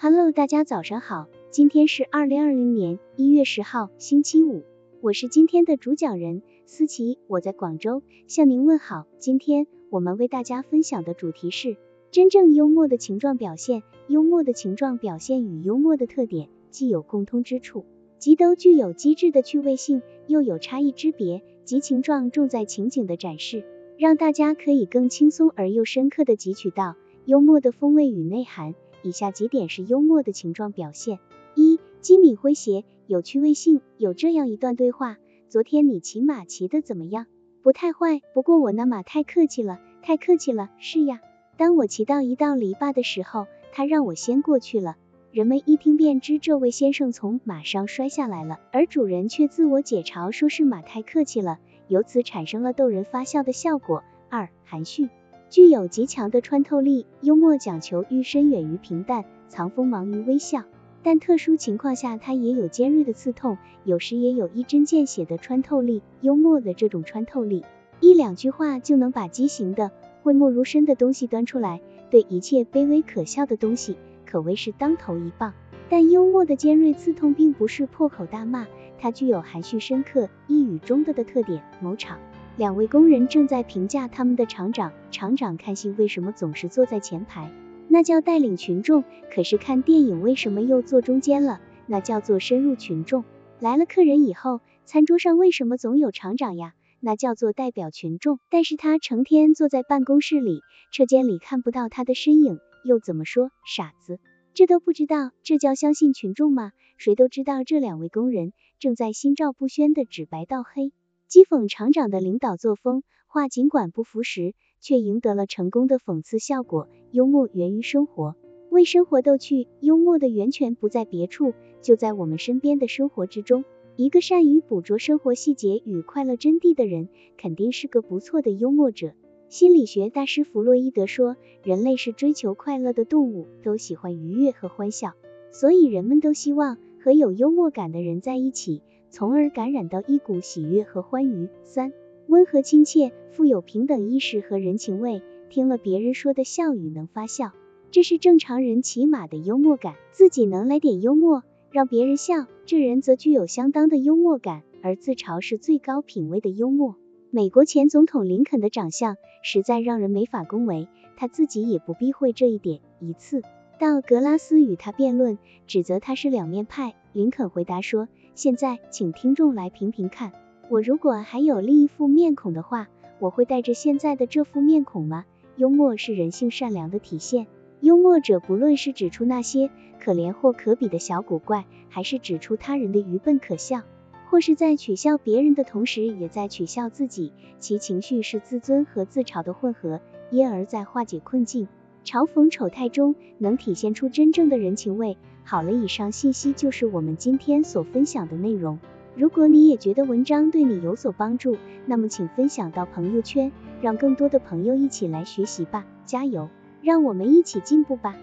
Hello，大家早上好，今天是二零二零年一月十号，星期五，我是今天的主讲人思琪，我在广州向您问好。今天我们为大家分享的主题是真正幽默的情状表现。幽默的情状表现与幽默的特点既有共通之处，即都具有机智的趣味性，又有差异之别。即情状重在情景的展示，让大家可以更轻松而又深刻的汲取到幽默的风味与内涵。以下几点是幽默的情状表现：一、机敏诙谐，有趣味性。有这样一段对话：昨天你骑马骑得怎么样？不太坏，不过我那马太客气了，太客气了。是呀，当我骑到一道篱笆的时候，他让我先过去了。人们一听便知这位先生从马上摔下来了，而主人却自我解嘲，说是马太客气了，由此产生了逗人发笑的效果。二、含蓄。具有极强的穿透力，幽默讲求寓深远于平淡，藏锋芒于微笑。但特殊情况下，它也有尖锐的刺痛，有时也有一针见血的穿透力。幽默的这种穿透力，一两句话就能把畸形的、讳莫如深的东西端出来，对一切卑微可笑的东西，可谓是当头一棒。但幽默的尖锐刺痛，并不是破口大骂，它具有含蓄深刻、一语中的的特点。某场。两位工人正在评价他们的厂长。厂长看戏为什么总是坐在前排？那叫带领群众。可是看电影为什么又坐中间了？那叫做深入群众。来了客人以后，餐桌上为什么总有厂长呀？那叫做代表群众。但是他成天坐在办公室里，车间里看不到他的身影，又怎么说傻子？这都不知道，这叫相信群众吗？谁都知道这两位工人正在心照不宣的指白道黑。讥讽厂长的领导作风，话尽管不符实，却赢得了成功的讽刺效果。幽默源于生活，为生活逗趣。幽默的源泉不在别处，就在我们身边的生活之中。一个善于捕捉生活细节与快乐真谛的人，肯定是个不错的幽默者。心理学大师弗洛伊德说，人类是追求快乐的动物，都喜欢愉悦和欢笑，所以人们都希望和有幽默感的人在一起。从而感染到一股喜悦和欢愉。三、温和亲切，富有平等意识和人情味，听了别人说的笑语能发笑，这是正常人起码的幽默感。自己能来点幽默，让别人笑，这人则具有相当的幽默感，而自嘲是最高品位的幽默。美国前总统林肯的长相实在让人没法恭维，他自己也不避讳这一点。一次，到格拉斯与他辩论，指责他是两面派，林肯回答说。现在，请听众来评评看，我如果还有另一副面孔的话，我会带着现在的这副面孔吗？幽默是人性善良的体现。幽默者不论是指出那些可怜或可比的小古怪，还是指出他人的愚笨可笑，或是在取笑别人的同时，也在取笑自己，其情绪是自尊和自嘲的混合，因而在化解困境、嘲讽丑态中，能体现出真正的人情味。好了，以上信息就是我们今天所分享的内容。如果你也觉得文章对你有所帮助，那么请分享到朋友圈，让更多的朋友一起来学习吧。加油，让我们一起进步吧。